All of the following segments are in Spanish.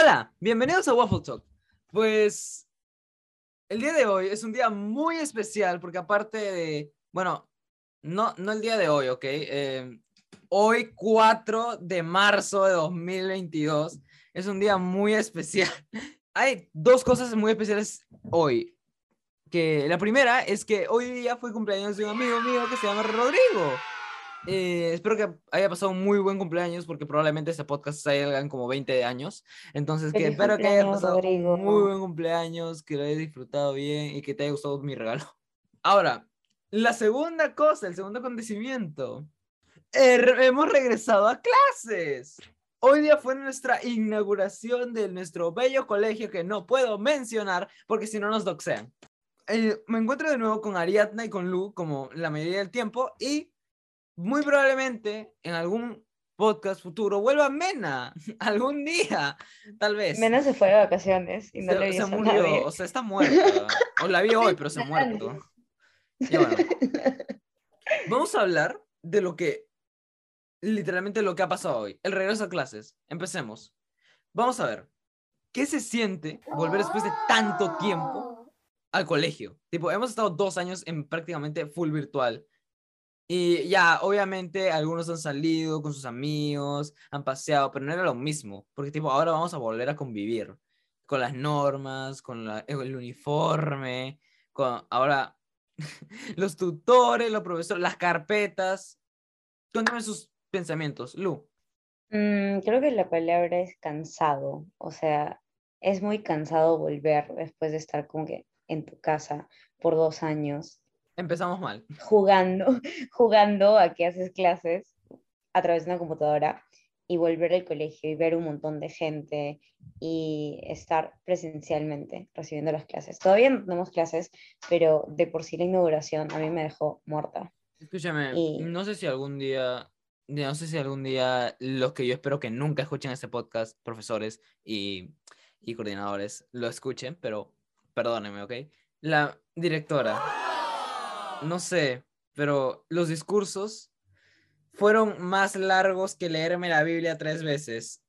Hola, bienvenidos a Waffle Talk. Pues el día de hoy es un día muy especial porque aparte de, bueno, no, no el día de hoy, ¿ok? Eh, hoy 4 de marzo de 2022 es un día muy especial. Hay dos cosas muy especiales hoy. Que la primera es que hoy día fue cumpleaños de un amigo mío que se llama Rodrigo. Eh, espero que haya pasado un muy buen cumpleaños porque probablemente este podcast salga en como 20 años. Entonces, que espero que haya pasado Rodrigo. un muy buen cumpleaños, que lo hayas disfrutado bien y que te haya gustado mi regalo. Ahora, la segunda cosa, el segundo acontecimiento. Eh, hemos regresado a clases. Hoy día fue nuestra inauguración de nuestro bello colegio que no puedo mencionar porque si no nos doxean. Eh, me encuentro de nuevo con Ariadna y con Lu como la mayoría del tiempo y muy probablemente en algún podcast futuro vuelva Mena algún día, tal vez. Mena se fue de vacaciones y no se, le se murió, nadie. o sea, está muerta. O la vi hoy, pero se ha muerto. Bueno, vamos a hablar de lo que, literalmente lo que ha pasado hoy. El regreso a clases. Empecemos. Vamos a ver. ¿Qué se siente volver después de tanto tiempo al colegio? Tipo, hemos estado dos años en prácticamente full virtual. Y ya, obviamente, algunos han salido con sus amigos, han paseado, pero no era lo mismo. Porque, tipo, ahora vamos a volver a convivir con las normas, con la- el uniforme, con ahora los tutores, los profesores, las carpetas. Cuéntame sus pensamientos, Lu. Mm, creo que la palabra es cansado. O sea, es muy cansado volver después de estar como que en tu casa por dos años, Empezamos mal. jugando, jugando a que haces clases a través de una computadora y volver al colegio y ver un montón de gente y estar presencialmente recibiendo las clases. Todavía no tenemos clases, pero de por sí la inauguración a mí me dejó muerta. Escúchame, Y- no sé si algún día, no sé si algún día los que yo espero que nunca escuchen este podcast, profesores y, y coordinadores, lo escuchen, pero perdónenme, ¿ok? La directora, no sé, pero los discursos fueron más largos que leerme la Biblia tres veces.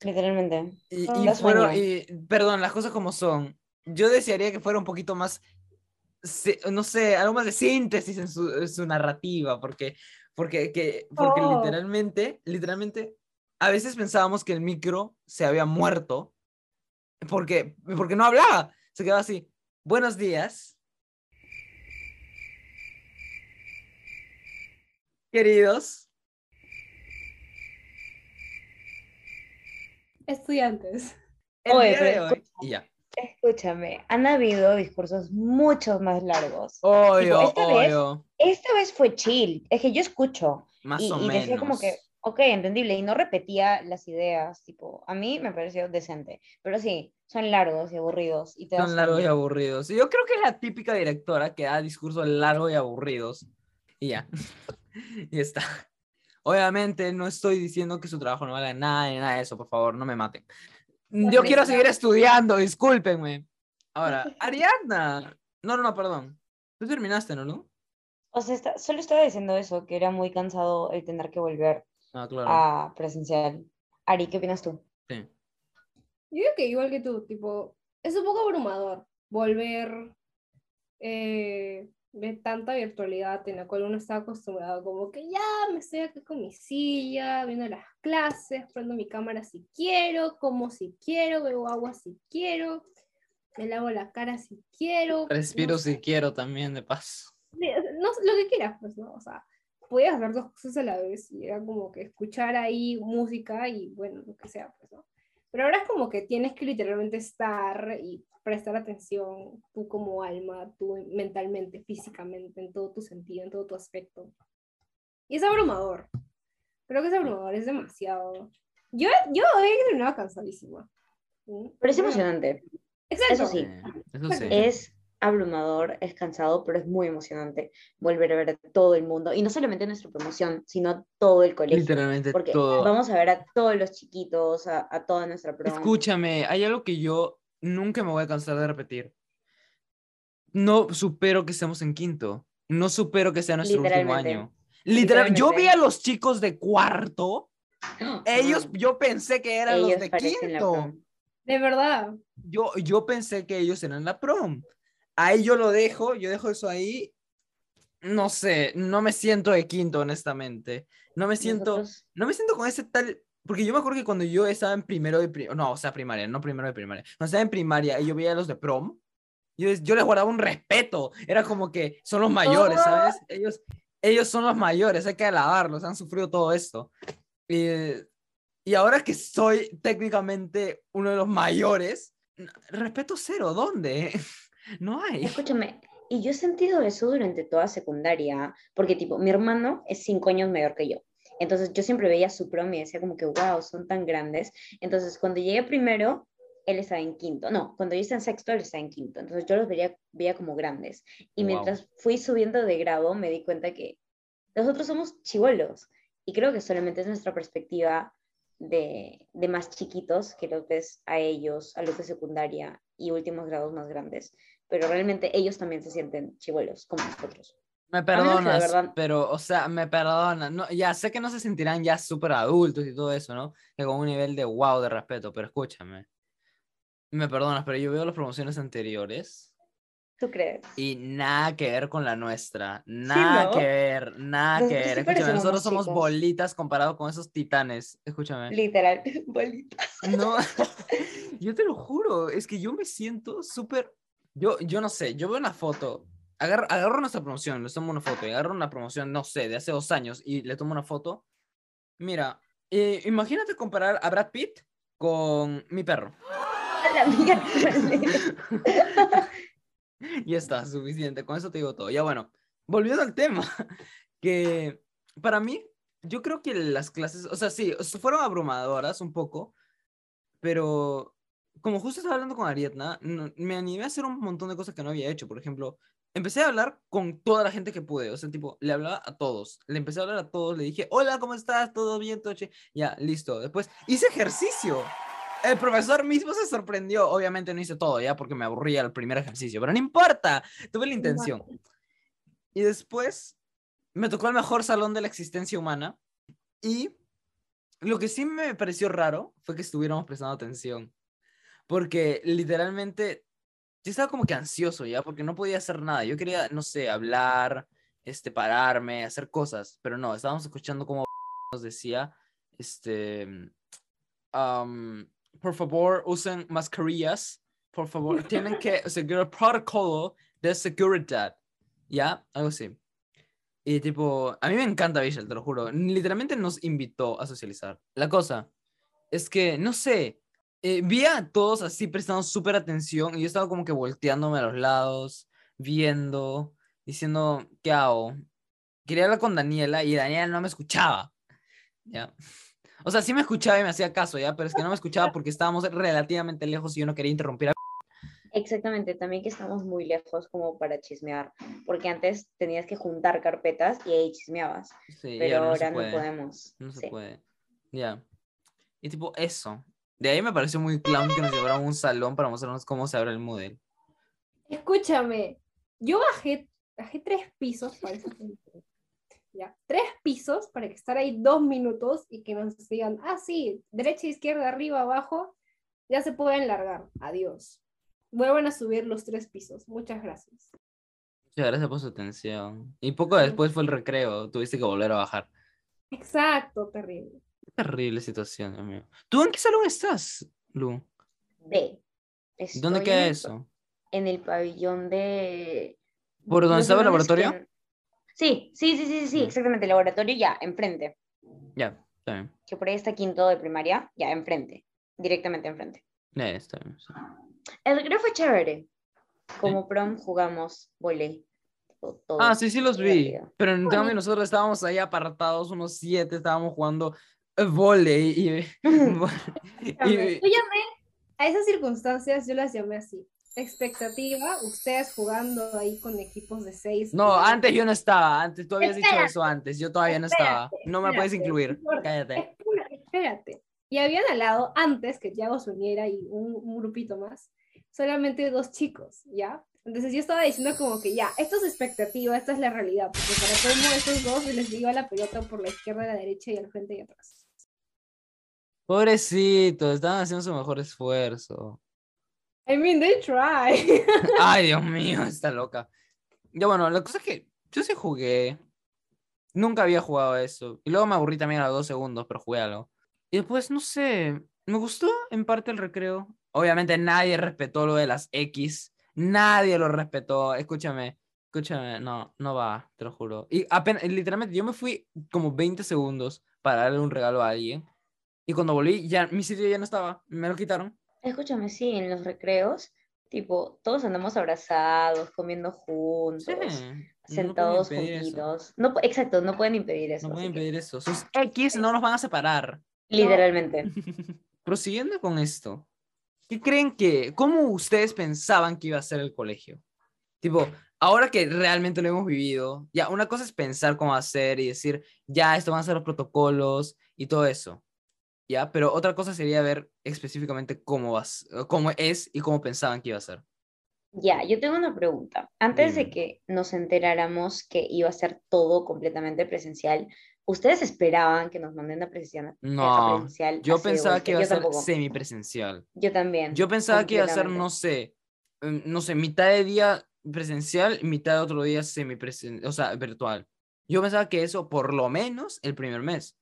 Literalmente. Y, y fueron, y, perdón, las cosas como son. Yo desearía que fuera un poquito más, no sé, algo más de síntesis en su, en su narrativa, porque, porque, que, porque Oh. literalmente, literalmente, a veces pensábamos que el micro se había muerto, porque, porque no hablaba, se quedaba así, buenos días. Queridos, Estudiantes. el Oye, día de pero hoy, y ya. Escúchame, han habido discursos mucho más largos. Obvio, esta vez- Esta vez fue chill, es que yo escucho más y, o y menos. decía como que, ok, entendible, y no repetía las ideas, tipo, a mí me pareció decente, pero sí, son largos y aburridos y te Son largos y aburridos. Y Yo creo que es la típica directora que da discursos largos y aburridos. Y ya. y está. Obviamente no estoy diciendo que su trabajo no valga nada ni nada de eso, por favor, no me maten. Yo quiero seguir estudiando, discúlpenme. Ahora, Ariadna. No, no, no, perdón. Tú terminaste, ¿no, Lu? O sea, está- solo estaba diciendo eso, que era muy cansado el tener que volver Ah, claro. a presencial. Ari, ¿qué opinas tú? Sí. Yo digo que igual que tú, tipo, es un poco abrumador volver eh, de tanta virtualidad en la cual uno está acostumbrado, como que ya me estoy aquí con mi silla, viendo las clases, prendo mi cámara si quiero, como si quiero, bebo agua si quiero, me lavo la cara si quiero. Respiro no si quiero también, de paso. No, lo que quieras, pues, ¿no? O sea, podías hacer dos cosas a la vez y era como que escuchar ahí música y bueno, lo que sea, pues, ¿no? Pero ahora es como que tienes que literalmente estar y prestar atención tú como alma, tú mentalmente, físicamente, en todo tu sentido, en todo tu aspecto. Y es abrumador. Creo que es abrumador, es demasiado. Yo, yo he terminado cansadísima. ¿Mm? Pero es emocionante. Exacto. Eso sí. Eso sí. Es abrumador, es cansado, pero es muy emocionante volver a ver a todo el mundo. Y no solamente nuestra promoción, sino todo el colegio. Literalmente Porque todo. vamos a ver a todos los chiquitos, a, a toda nuestra promo. Escúchame, hay algo que yo nunca me voy a cansar de repetir. No supero que estemos en quinto. No supero que sea nuestro último Literalmente. año. Literal, yo vi Literalmente. a los chicos de cuarto. Ellos, Ah, yo pensé que eran ellos los de quinto. De verdad. Yo, yo pensé que ellos eran la prom. Ahí yo lo dejo, yo dejo eso ahí. No sé, no me siento de quinto, honestamente. No me siento, Nosotros- no me siento con ese tal, porque yo me acuerdo que cuando yo estaba en primero de primaria, no, o sea, primaria, no primero de primaria, cuando estaba en primaria y yo veía a los de prom, yo, yo les guardaba un respeto, era como que son los mayores, ¿sabes? Ellos, ellos son los mayores, hay que alabarlos, han sufrido todo esto. Y, y ahora que soy técnicamente uno de los mayores, respeto cero, ¿dónde? No hay. Escúchame, y yo he sentido eso durante toda secundaria, porque tipo, mi hermano es cinco años mayor que yo. Entonces yo siempre veía su prom y decía como que, wow, son tan grandes. Entonces cuando llegué primero, él estaba en quinto. No, cuando yo estaba en sexto, él estaba en quinto. Entonces yo los veía, veía como grandes. Y Wow. mientras fui subiendo de grado, me di cuenta que nosotros somos chivolos. Y creo que solamente es nuestra perspectiva de, de más chiquitos que los ves a ellos, a los de secundaria y últimos grados más grandes. Pero realmente ellos también se sienten chivolos, como nosotros. Me perdonas, verdad- pero, o sea, me perdonas. No, ya sé que no se sentirán ya súper adultos y todo eso, ¿no? Que con un nivel de wow de respeto, pero escúchame. Me perdonas, pero yo veo las promociones anteriores ¿Tú crees? y nada que ver con la nuestra. Nada ¿no? que ver, nada que ver. sí Escúchame, nosotros somos chicos. bolitas comparado con esos titanes. Escúchame. Literal, bolita. No, yo te lo juro, es que yo me siento súper, yo, yo no sé, yo veo una foto, agarro, agarro nuestra promoción, les tomo una foto, y agarro una promoción, no sé, de hace dos años y le tomo una foto. Mira, eh, imagínate comparar a Brad Pitt con mi perro. La. Ya está, suficiente, con eso te digo todo. Ya bueno, volviendo al tema, que para mí, yo creo que las clases, o sea, sí, fueron abrumadoras un poco, pero como justo estaba hablando con Ariadna, no- me animé a hacer un montón de cosas que no había hecho. Por ejemplo, empecé a hablar con toda la gente que pude, o sea, tipo, le hablaba a todos, le empecé a hablar a todos, le dije, hola, ¿cómo estás? ¿Todo bien, Toche? Ya, listo. Después hice ejercicio. El profesor mismo se sorprendió. Obviamente no hice todo, ya, porque me aburría el primer ejercicio, pero no importa, tuve la intención. Y después me tocó el mejor salón de la existencia humana. Y lo que sí me pareció raro fue que estuviéramos prestando atención. Porque literalmente yo estaba como que ansioso ya, porque no podía hacer nada. Yo quería, no sé, hablar, este, pararme, hacer cosas, pero no, estábamos escuchando como nos decía, este, am, por favor, usen mascarillas, por favor, tienen que seguir el protocolo de seguridad, ¿ya? Algo así. Y tipo, a mí me encanta Visual, te lo juro. Literalmente nos invitó a socializar. La cosa es que, no sé, eh, vi a todos así prestando súper atención y yo estaba como que volteándome a los lados, viendo, diciendo, ¿qué hago? Quería hablar con Daniela y Daniela no me escuchaba. ¿Ya? O sea, sí me escuchaba y me hacía caso, ¿ya? Pero es que no me escuchaba porque estábamos relativamente lejos y yo no quería interrumpir a... Exactamente, también que estamos muy lejos como para chismear, porque antes tenías que juntar carpetas y ahí chismeabas, Sí, pero ahora ahora no no, se puede. podemos. No se Sí. puede. Ya. Y tipo, eso. De ahí me pareció muy clown que nos llevaron a un salón para mostrarnos cómo se abre el Moodle. Escúchame, yo bajé, bajé tres pisos para. Ya, tres pisos para que estar ahí dos minutos y que nos digan, ah, sí, derecha, izquierda, arriba, abajo, ya se pueden largar. Adiós. Vuelvan a subir los tres pisos. Muchas gracias. Muchas gracias por su atención. Y poco después fue el recreo, tuviste que volver a bajar. Exacto, terrible. Terrible situación, mío. ¿Tú en qué salón estás, Lu? B. ¿Dónde Estoy queda en eso? En el pabellón de... ¿Por donde los estaba el laboratorio? que- Sí, sí, sí, sí, sí, exactamente, el laboratorio ya, enfrente. Ya, está bien. Que por ahí está quinto de primaria, ya, enfrente, directamente enfrente. Ya, está bien. sí. El recreo fue chévere. Como prom jugamos volei. Todo Ah, sí, sí los vi. Pero en cambio nosotros estábamos ahí apartados, unos siete, estábamos jugando volei y... y- Yo llamé a esas circunstancias, yo las llamé así. Expectativa, ustedes jugando ahí con equipos de seis. No, y- antes yo no estaba, antes tú habías dicho eso antes, yo todavía no estaba. No me puedes incluir, cállate. Espérate. Y habían al lado, antes que Tiago se uniera y un, un grupito más, solamente dos chicos, ¿ya? Entonces yo estaba diciendo como que ya, esto es expectativa, esta es la realidad, porque para cómo estos dos les iba la pelota por la izquierda, la derecha y al frente y atrás. Pobrecitos, estaban haciendo su mejor esfuerzo. I mean, they try. Ay, Dios mío, está loca. Ya bueno, la cosa es que yo sí jugué. Nunca había jugado eso. Y luego me aburrí también a los dos segundos, pero jugué algo. Y después, no sé, me gustó en parte el recreo. Obviamente nadie respetó lo de las X. Nadie lo respetó. Escúchame, escúchame, no, no va, te lo juro. Y apenas, literalmente, yo me fui como 20 segundos para darle un regalo a alguien. Y cuando volví, ya mi sitio ya no estaba, me lo quitaron. Escúchame, sí, en los recreos, tipo, todos andamos abrazados, comiendo juntos, Sí, sentados impedir juntitos. No, pu- exacto, no pueden impedir eso. No pueden que, pedir eso. Sus X no nos van a separar. Literalmente. Prosiguiendo con esto, ¿qué creen que, cómo ustedes pensaban que iba a ser el colegio? Tipo, ahora que realmente lo hemos vivido, ya, una cosa es pensar cómo ser y decir, ya, esto van a ser los protocolos y todo eso, ya, pero otra cosa sería ver específicamente cómo, va, a s- cómo es y cómo pensaban que iba a ser. Ya, yo tengo una pregunta. Antes de que nos enteráramos que iba a ser todo completamente presencial, ¿ustedes esperaban que nos manden a presencial? a No, presencial Yo de pensaba que iba a ser semipresencial. Yo también. Yo pensaba que iba a ser, no sé, em, no sé, mitad de día presencial mitad de otro día semipresencial, o sea, virtual. Yo pensaba que eso por lo menos el primer mes,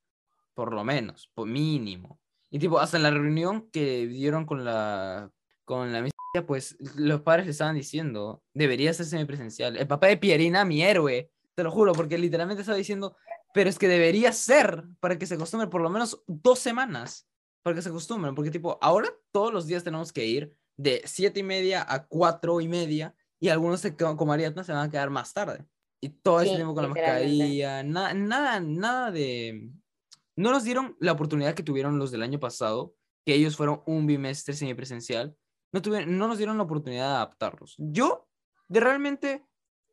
por lo menos, por mínimo. Y tipo, hasta en la reunión que dieron con la, con la misa, pues los padres le estaban diciendo, debería ser semipresencial. El papá de Pierina, mi héroe, te lo juro, porque literalmente estaba diciendo, pero es que debería ser para que se acostumbre por lo menos dos semanas para que se acostumbren, porque tipo, ahora todos los días tenemos que ir de siete y media a cuatro y media, y algunos se, como Ariadna se van a quedar más tarde. Y todo ese Sí, tiempo con la mascarilla, na- nada, nada de... No nos dieron la oportunidad que tuvieron los del año pasado, que ellos fueron un bimestre semipresencial, no, tuvieron, no nos dieron la oportunidad de adaptarnos. Yo, de realmente,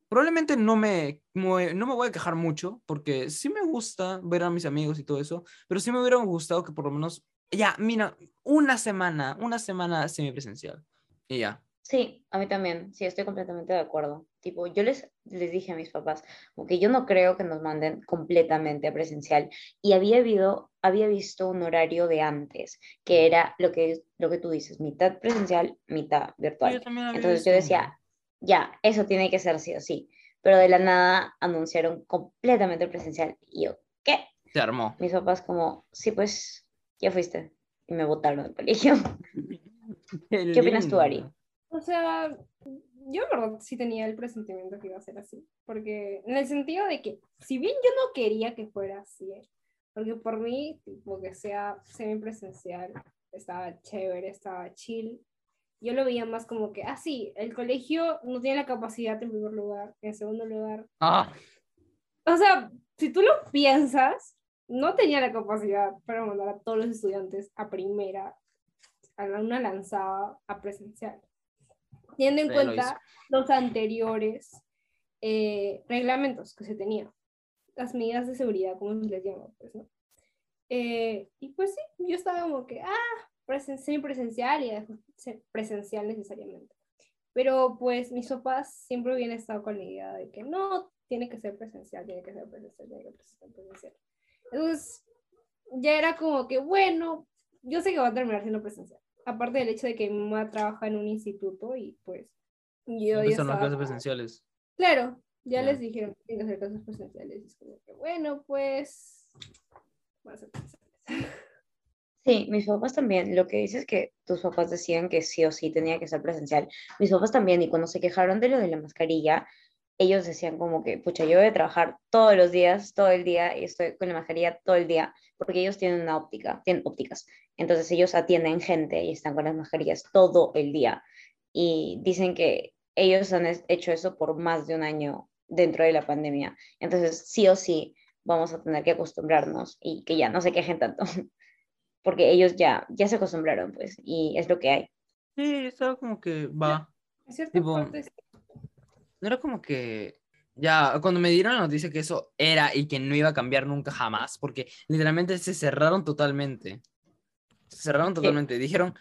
probablemente no me, no me voy a quejar mucho, porque sí me gusta ver a mis amigos y todo eso, pero sí me hubiera gustado que por lo menos, ya, mira, una semana, una semana semipresencial. Y ya. Sí, a mí también, sí, estoy completamente de acuerdo. Tipo, yo les, les dije a mis papás, porque yo no creo que nos manden completamente a presencial. Y había, habido, había visto un horario de antes, que era lo que, lo que tú dices, mitad presencial, mitad virtual. Entonces yo decía, ya, eso tiene que ser sí o sí. Pero de la nada anunciaron completamente presencial. Y yo, ¿qué? Se armó. Mis papás como, sí, pues, ya fuiste. Y me botaron del colegio. ¿Qué opinas tú, Ari? O sea, yo verdad sí tenía el presentimiento que iba a ser así, porque en el sentido de que, si bien yo no quería que fuera así, ¿eh? porque por mí, tipo, que sea semipresencial, estaba chévere, estaba chill, yo lo veía más como que, ah, sí, el colegio no tiene la capacidad en primer lugar, en segundo lugar. Ah, O sea, si tú lo piensas, no tenía la capacidad para mandar a todos los estudiantes a primera, a una lanzada a presencial. Teniendo en Sí, lo cuenta los anteriores eh, reglamentos que se tenían, las medidas de seguridad, como se les llama, pues, ¿no? Eh, y pues sí, yo estaba como que, ah, presen semipresencial y presencial necesariamente. Pero pues mis papás siempre habían estado con la idea de que no, tiene que ser presencial, tiene que ser presencial, tiene que ser presencial. Entonces, ya era como que, bueno, yo sé que va a terminar siendo presencial. Aparte del hecho de que mi mamá trabaja en un instituto y pues yo ya empezaron las estaba clases presenciales. Claro, ya Ya. les dijeron que tienen que hacer clases presenciales. Y es como que, bueno, pues. van a ser presenciales. Sí, mis papás también. Lo que dices es que tus papás decían que sí o sí tenía que ser presencial. Mis papás también, y cuando se quejaron de lo de la mascarilla, ellos decían como que, pucha, yo voy a trabajar todos los días, todo el día, y estoy con la mascarilla todo el día, porque ellos tienen una óptica, tienen ópticas. Entonces ellos atienden gente y están con las mascarillas todo el día. Y dicen que ellos han hecho eso por más de un año dentro de la pandemia. Entonces, sí o sí, vamos a tener que acostumbrarnos y que ya no se quejen tanto. porque ellos ya, ya se acostumbraron, pues, y es lo que hay. Sí, estaba como que va. En cierta Tipo, parte, sí. No era como que. Ya, cuando me dieron la noticia que eso era y que no iba a cambiar nunca jamás, porque literalmente se cerraron totalmente. Se cerraron totalmente. Dijeron,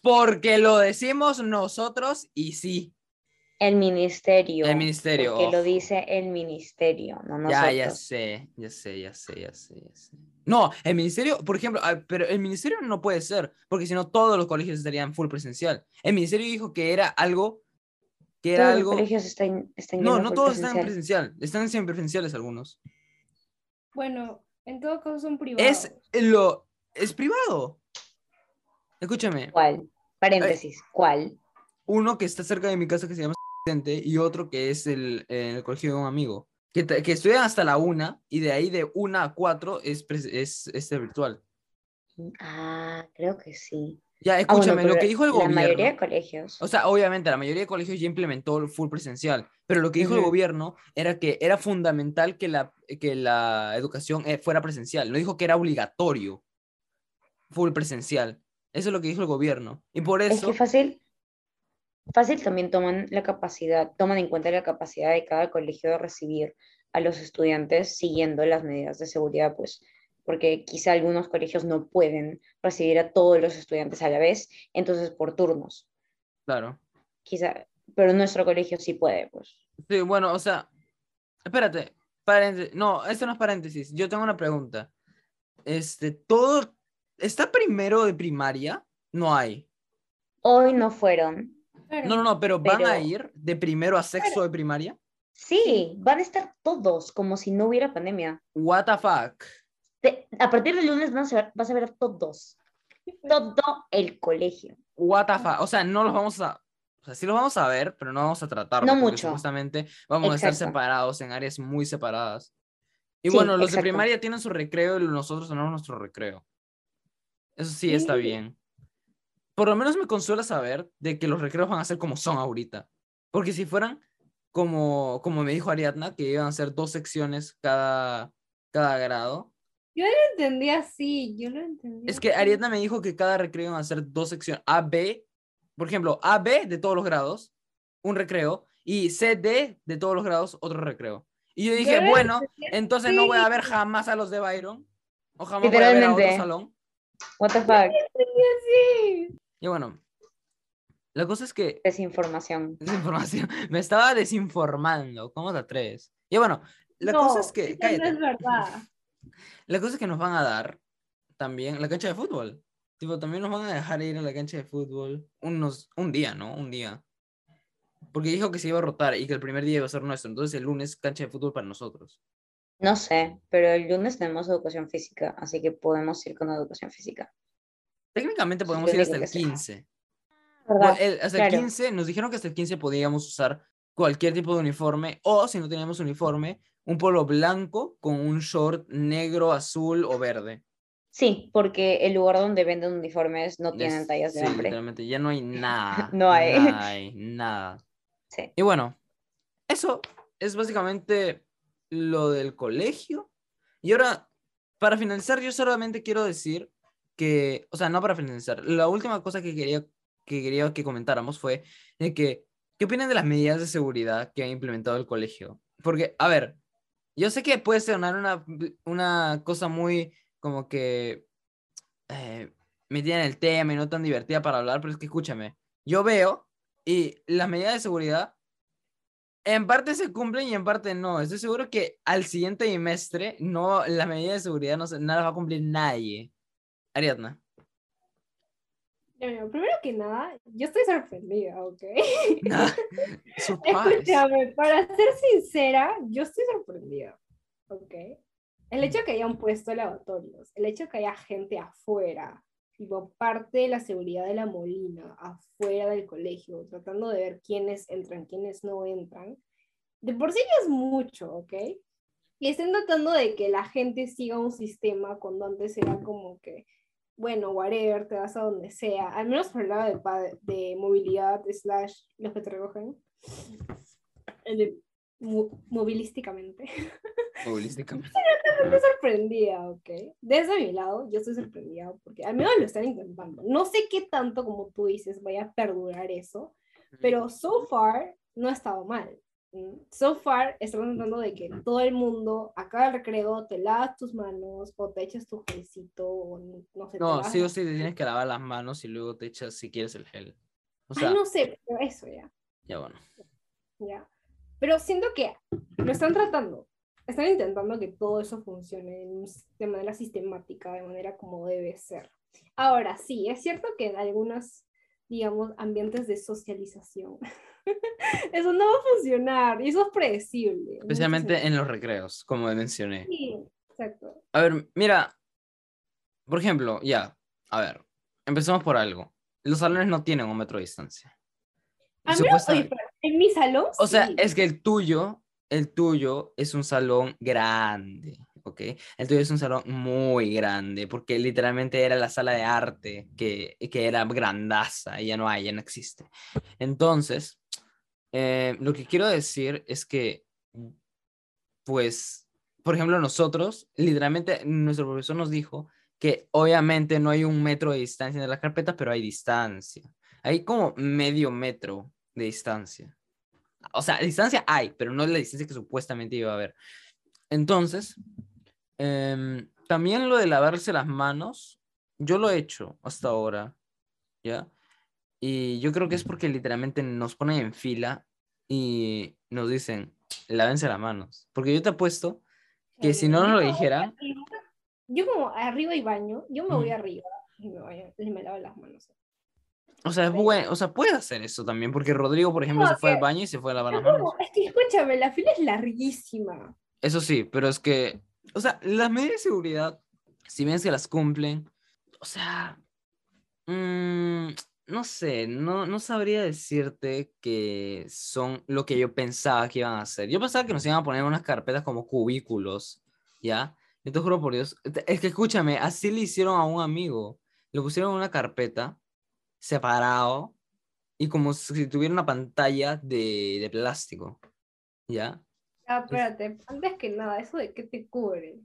porque lo decimos nosotros y sí. El ministerio. El ministerio, Porque lo oh. dice el ministerio, no nosotros. Ya, ya sé, ya sé, ya sé, ya sé, ya sé. No, el ministerio, por ejemplo, ah, pero el ministerio no puede ser, porque si no todos los colegios estarían full presencial. El ministerio dijo que era algo, que era Todos los algo... colegios están, están No, no todos están en presencial. están siempre presenciales algunos. Bueno, en todo caso son privados. Es lo, es privado. Escúchame, ¿Cuál? Paréntesis, ¿cuál? uno que está cerca de mi casa que se llama y otro que es el, el colegio de un amigo. Que, que estudian hasta la una y de ahí de una a cuatro es, es este virtual. Ah, creo que sí. Ya, Ah, bueno, escúchame, lo que dijo el La gobierno. mayoría de colegios. O sea, obviamente la mayoría de colegios ya implementó el full presencial, pero lo que dijo el gobierno era que era fundamental que la, que la educación eh, fuera presencial. No dijo que era obligatorio full presencial. Eso es lo que dijo el gobierno. Y por Es eso, que fácil, fácil también toman la capacidad, toman en cuenta la capacidad de cada colegio de recibir a los estudiantes siguiendo las medidas de seguridad, pues, porque quizá algunos colegios no pueden recibir a todos los estudiantes a la vez, entonces por turnos, claro. quizá, pero nuestro colegio sí puede, pues. Sí, bueno, o sea, espérate, paréntesis. No, esto no es paréntesis. Yo tengo una pregunta. Este, todo, ¿está primero de primaria? No hay. Hoy no fueron. Claro. No, no, no, pero ¿van a ir de primero a sexto de primaria? Sí, van a estar todos como si no hubiera pandemia. What the fuck? Te- a partir del lunes vas a ver, vas a ver a todos, todo el colegio. What the fuck? O sea, no los vamos a. O sea, sí los vamos a ver, pero no vamos a tratarlos. No mucho. Supuestamente vamos a estar Exacto. separados en áreas muy separadas. Y Sí, bueno, los exacto. de primaria tienen su recreo y nosotros tenemos nuestro recreo. Eso sí está Sí. bien. Por lo menos me consuela saber de que los recreos van a ser como son ahorita. Porque si fueran como, como me dijo Ariadna, que iban a ser dos secciones cada, cada grado. Yo lo entendí así, yo lo entendí. Es que. Ariadna me dijo que cada recreo iban a ser dos secciones. A, B, por ejemplo, A, B de todos los grados, un recreo. Y C, D de todos los grados, otro recreo. Y yo dije, bueno, entendí entonces no voy a ver jamás a los de Byron. O jamás voy a ver a otro salón. What the fuck, Sí. Y bueno, la cosa es que desinformación. desinformación. Me estaba desinformando. ¿Cómo te atreves? Y bueno, la cosa es que. eso no es verdad. La cosa es que nos van a dar también la cancha de fútbol. Tipo, también nos van a dejar ir a la cancha de fútbol unos, un día, ¿no? Un día. Porque dijo que se iba a rotar y que el primer día iba a ser nuestro. Entonces el lunes cancha de fútbol para nosotros. No sé, pero el lunes tenemos educación física, así que podemos ir con educación física. Técnicamente podemos ir hasta el que sé. 15. ¿Verdad? Bueno, el- hasta el claro. 15, nos dijeron que hasta el 15 podíamos usar cualquier tipo de uniforme o si no teníamos uniforme, un polo blanco con un short negro, azul o verde. Sí, porque el lugar donde venden uniformes no tienen Es- tallas de sí, hombre. literalmente, ya no hay nada. No hay. Nada, hay, nada. Sí. Y bueno, eso es básicamente lo del colegio. Y ahora, para finalizar, yo solamente quiero decir que, o sea, no para finalizar, la última cosa que quería que, quería que comentáramos fue de que, ¿qué opinan de las medidas de seguridad que ha implementado el colegio? Porque, a ver, yo sé que puede sonar una, una cosa muy como que eh, metida en el tema y no tan divertida para hablar, pero es que escúchame, yo veo y las medidas de seguridad en parte se cumplen y en parte no. Estoy seguro que al siguiente trimestre no, las medidas de seguridad no, se- no las va a cumplir nadie. Ariadna. Mira, primero que nada, yo estoy sorprendida, ¿ok? Surprise. Escúchame, para ser sincera, yo estoy sorprendida, ¿ok? El hecho que hayan puesto lavatorios, el hecho que haya gente afuera, tipo parte de la seguridad de la Molina, afuera del colegio, tratando de ver quiénes entran, quiénes no entran, de por sí ya es mucho, ¿ok? Y estén tratando de que la gente siga un sistema cuando antes era como que, bueno, whatever, te vas a donde sea, al menos por el lado de, de movilidad, slash, los que te recogen, de mo- movilísticamente. Futbolísticamente. Estoy sorprendida, ¿ok? Desde mi lado, yo estoy sorprendida porque al menos lo están intentando. No sé qué tanto, como tú dices, vaya a perdurar eso, pero so far no ha estado mal. So far están tratando de que todo el mundo, a cada recreo, te lavas tus manos o te echas tu gelcito o no sé. No, sí o sí te tienes que lavar las manos y luego te echas si quieres el gel. O sea, Ay, no sé, pero eso ya. ya bueno. ¿ya? Pero siento que lo están tratando, están intentando que todo eso funcione de manera sistemática, de manera como debe ser. Ahora, sí, es cierto que en algunos, digamos, ambientes de socialización, eso no va a funcionar y eso es predecible. Especialmente en los recreos, como mencioné. Sí, exacto. A ver, mira, por ejemplo, ya, a ver, empezamos por algo. Los salones no tienen un metro de distancia. A mí en mi salón. O sea, es que el tuyo, el tuyo es un salón grande, ¿ok? El tuyo es un salón muy grande, porque literalmente era la sala de arte que, que era grandaza y ya no hay, ya no existe. Entonces, eh, lo que quiero decir es que, pues, por ejemplo, nosotros, literalmente, nuestro profesor nos dijo que obviamente no hay un metro de distancia de la carpeta, pero hay distancia. Hay como medio metro de distancia. O sea, distancia hay, pero no es la distancia que supuestamente iba a haber. Entonces, em, también lo de lavarse las manos, yo lo he hecho hasta ahora, ¿ya? Y yo creo que es porque literalmente nos ponen en fila y nos dicen, lávense las manos. Porque yo te apuesto que si no nos lo dijeran, yo como arriba y baño, yo me voy arriba y me, y me lavo las manos. O sea, es bueno, o sea, puede hacer eso también, porque Rodrigo, por ejemplo, se fue al baño y se fue a lavar las manos. Es que escúchame, la fila es larguísima. Eso sí, pero es que, o sea, las medidas de seguridad, si bien se las cumplen, o sea, mmm, no sé, no, no sabría decirte que son lo que yo pensaba que iban a hacer. Yo pensaba que nos iban a poner unas carpetas como cubículos, ¿ya? Yo te juro por Dios. Es que escúchame, así le hicieron a un amigo. Le pusieron una carpeta separado y como si tuviera una pantalla de, de plástico. ¿Ya? Ah, espérate, antes que nada, ¿eso de qué te cubre?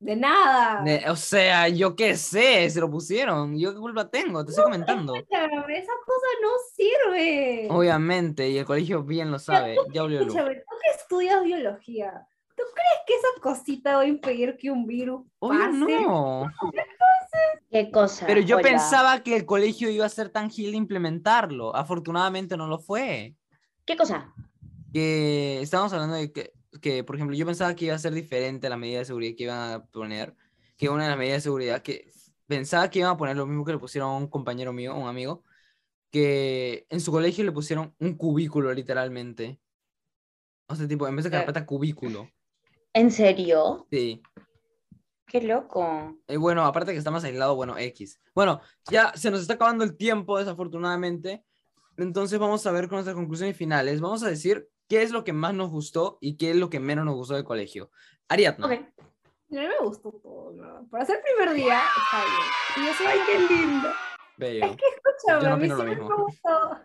De nada. o sea, yo qué sé, se lo pusieron. Yo qué culpa tengo, te estoy comentando. esa cosa no sirve. Obviamente, y el colegio bien lo sabe. Ya, tú que estudias biología, ¿Tú crees que esa cosita va a impedir que un virus pase? no. ¿Qué cosa? Pero yo pensaba que el colegio iba a ser tan gil de implementarlo. Afortunadamente no lo fue. ¿Qué cosa? Que estábamos hablando de que, que, por ejemplo, yo pensaba que iba a ser diferente la medida de seguridad que iban a poner, que una de las medidas de seguridad que pensaba que iban a poner lo mismo que le pusieron a un compañero mío, un amigo, que en su colegio le pusieron un cubículo literalmente. O sea, tipo, en vez de carpeta, cubículo. ¿En serio? Sí. Qué loco. Eh, bueno, aparte que está más aislado, bueno, X. Bueno, ya se nos está acabando el tiempo, desafortunadamente. Entonces vamos a ver con nuestras conclusiones finales. Vamos a decir qué es lo que más nos gustó y qué es lo que menos nos gustó del colegio. Ariadna. Ok. A mí me gustó todo, ¿no? Para ser primer día, está bien. Y yo Ay, qué lindo. Bello. Es que escúchame, a mí siempre me gustó.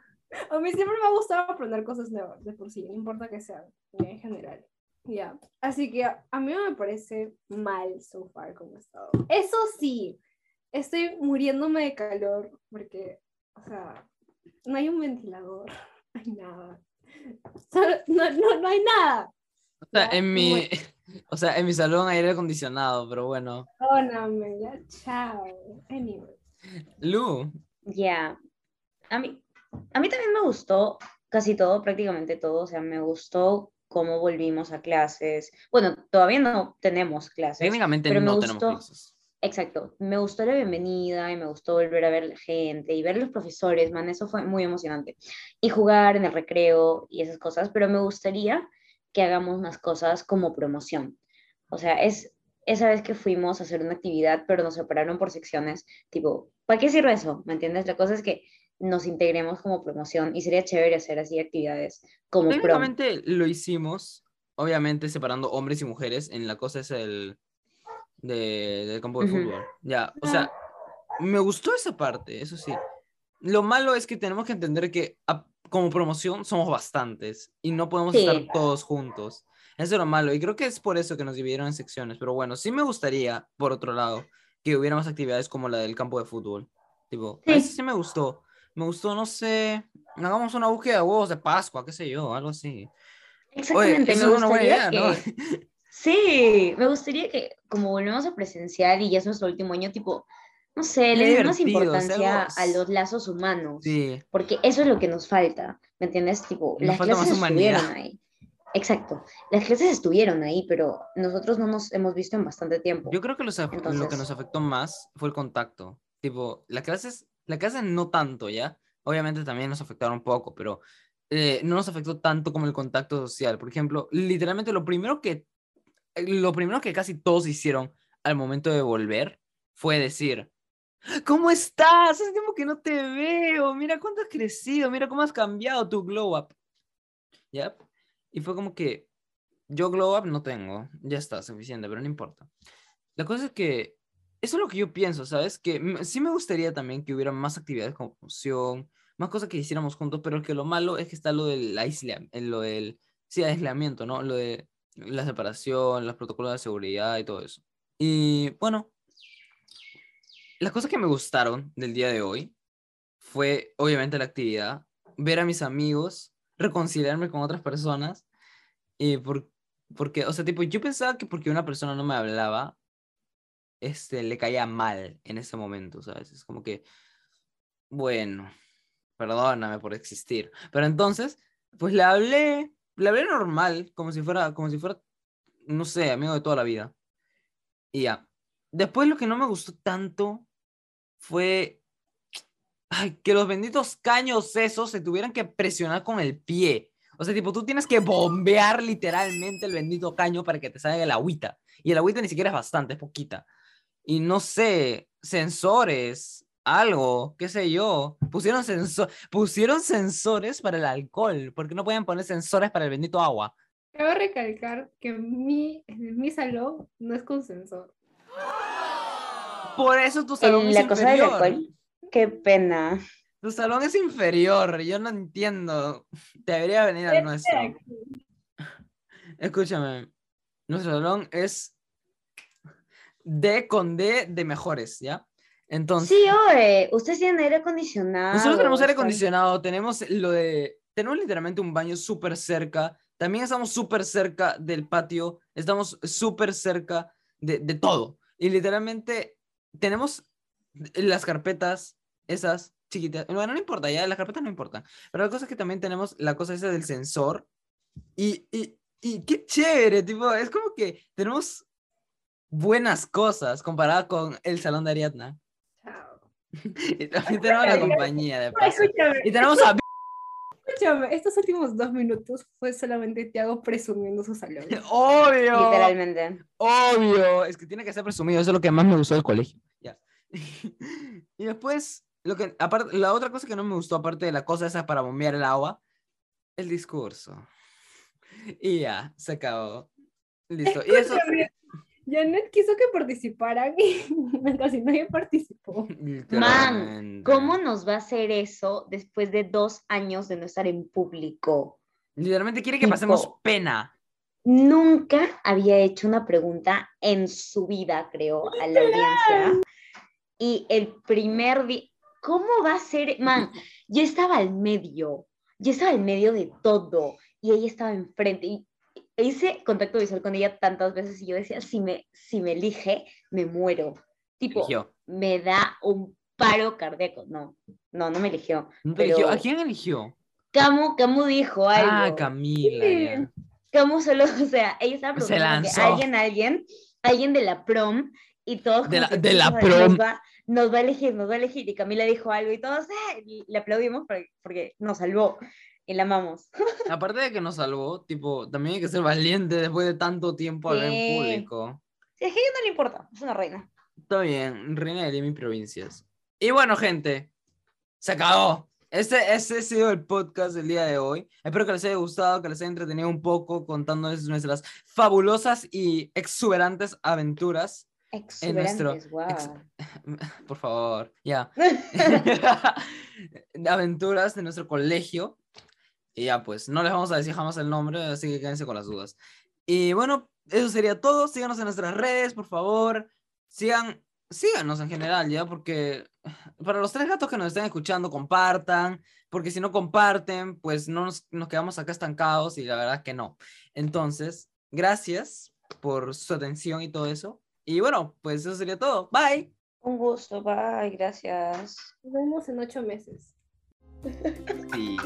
A mí siempre me ha gustado aprender cosas nuevas, de por sí, no importa que sean, en general. Ya, así que a, mí no me parece mal so far como estado. Eso sí, estoy muriéndome de calor porque, o sea, no hay un ventilador, no hay nada. No, no, no hay nada. O sea, en mi, o sea, en mi salón hay aire acondicionado, pero bueno. Perdóname, ya, chao. Anyway. Lu. Ya. A mí, a mí también me gustó casi todo, prácticamente todo. O sea, me gustó cómo volvimos a clases. Bueno, todavía no tenemos clases. Técnicamente pero no tenemos clases. Exacto. Me gustó la bienvenida y me gustó volver a ver la gente y ver los profesores, man, eso fue muy emocionante. Y jugar en el recreo y esas cosas, pero me gustaría que hagamos más cosas como promoción. O sea, es esa vez que fuimos a hacer una actividad, pero nos separaron por secciones, tipo, ¿para qué sirve eso? ¿Me entiendes? La cosa es que nos integremos como promoción y sería chévere hacer así actividades como Técnicamente lo hicimos, obviamente separando hombres y mujeres en la cosa es el de, del campo de fútbol. Ya, o sea, me gustó esa parte, eso sí. Lo malo es que tenemos que entender que como promoción somos bastantes y no podemos estar todos juntos. Eso es lo malo y creo que es por eso que nos dividieron en secciones, pero bueno, sí me gustaría, por otro lado, que hubiera más actividades como la del campo de fútbol. Tipo, sí. sí me gustó me gustó, no sé, hagamos una búsqueda de huevos de Pascua, qué sé yo, algo así. Exactamente, Oye, me es una buena idea, ¿no? Sí, me gustaría que, como volvemos a presenciar y ya es nuestro último año, tipo, no sé, le es importancia a los lazos humanos. Sí. Porque eso es lo que nos falta, ¿me entiendes? Tipo, Nos las clases estuvieron ahí. Exacto, las clases estuvieron ahí, pero nosotros no nos hemos visto en bastante tiempo. Yo creo que los af- lo que Entonces- nos afectó más fue el contacto. Tipo, las clases, la clase no tanto, ¿ya? Obviamente también nos afectaron un poco, pero eh, no nos afectó tanto como el contacto social. Por ejemplo, literalmente lo primero que, lo primero que casi todos hicieron al momento de volver fue decir, ¿cómo estás? Hace tiempo que no te veo. Mira cuánto has crecido, mira cómo has cambiado tu glow up. ¿Ya? Y fue como que yo glow up no tengo, ya está, suficiente, pero no importa. La cosa es que eso es lo que yo pienso, ¿sabes? Que sí me gustaría también que hubiera más actividades como función, más cosas que hiciéramos juntos, pero que lo malo es que está lo del aislamiento, lo del, sí, aislamiento, ¿no? Lo de la separación, los protocolos de seguridad y todo eso. Y bueno, las cosas que me gustaron del día de hoy fue obviamente la actividad, ver a mis amigos, reconciliarme con otras personas, y por, porque, o sea, tipo, yo pensaba que porque una persona no me hablaba, este, le caía mal en ese momento, ¿sabes? Es como que, bueno, perdóname por existir. Pero entonces, pues le hablé, le hablé normal, como si fuera, como si fuera, no sé, amigo de toda la vida. Y ya. Después lo que no me gustó tanto fue ay, que los benditos caños esos se tuvieran que presionar con el pie. O sea, tipo, tú tienes que bombear literalmente el bendito caño para que te salga el agüita. Y el agüita ni siquiera es bastante, es poquita. Y no sé, sensores, algo, qué sé yo. Pusieron, senso- pusieron sensores para el alcohol, porque no pueden poner sensores para el bendito agua. Cabe recalcar que mi, mi salón no es con sensor. Por eso tu salón En es la cosa del alcohol, qué pena. Tu salón es inferior, yo no entiendo. Debería venir al nuestro. Escúchame, nuestro salón es D con D de mejores, ¿ya? Entonces, Sí, oye, ustedes tienen aire acondicionado. nosotros tenemos aire acondicionado, tenemos lo de, tenemos literalmente un baño súper cerca, también estamos súper cerca del patio, estamos súper cerca de, de todo. Y literalmente tenemos las carpetas, esas chiquitas, bueno, no importa, ya las carpetas no importan, pero la cosa es que también tenemos la cosa esa del sensor y, y, y qué chévere, tipo, es como que tenemos buenas cosas comparada con el salón de Ariadna. Y también tenemos la compañía de paso. escúchame, Y tenemos a escúchame, estos últimos dos minutos fue solamente Tiago presumiendo su salón. Obvio. Literalmente. Obvio. Es que tiene que ser presumido. Eso es lo que más me gustó del colegio. Ya. y después, lo que, aparte, la otra cosa que no me gustó, aparte de la cosa esa para bombear el agua, el discurso. Y ya, se acabó. Listo. Y eso. Janet quiso que participaran y casi nadie participó. literalmente. ¿Cómo nos va a hacer eso después de dos años de no estar en público? Literalmente quiere que Tipo, pasemos pena. Nunca había hecho una pregunta en su vida, creo, a la audiencia. Y el primer día, ¿cómo va a ser? Man, yo estaba al medio, yo estaba al medio de todo y ella estaba enfrente. Y hice contacto visual con ella tantas veces y yo decía, si me, si me elige, me muero. Tipo, Eligió. me da un paro cardíaco. No, no, no me eligió. ¿No te eligió? ¿A pero- quién eligió? Camu, Camu dijo algo. Ah, Camila. Camu solo, o sea, ella estaba preguntando que alguien, alguien, alguien de la prom y todos De la- de la "Pucha, prom". Nos va, nos va a elegir, nos va a elegir. Y Camila dijo algo y todos "Ah", y le aplaudimos porque, porque nos salvó y la amamos. Aparte de que nos salvó, tipo, también hay que ser valiente después de tanto tiempo hablar en Sí. público. Si es que a ella no le importa, es una reina. Está bien, reina de y provincias. Y bueno, gente, se acabó. Este, este ha sido el podcast del día de hoy. Espero que les haya gustado, que les haya entretenido un poco contándoles nuestras fabulosas y exuberantes aventuras. Exuberantes, wow. ex- Por favor, ya. de aventuras de nuestro colegio. Y ya, pues, no les vamos a decir jamás el nombre, así que quédense con las dudas. Y bueno, eso sería todo. Síganos en nuestras redes, por favor. Sigan, síganos en general, ya, porque para los tres gatos que nos estén escuchando, compartan, porque si no comparten, pues no nos, nos quedamos acá estancados y la verdad que no. Entonces, gracias por su atención y todo eso. Y bueno, pues eso sería todo. Bye. Un gusto, bye, gracias. Nos vemos en ocho meses. Sí.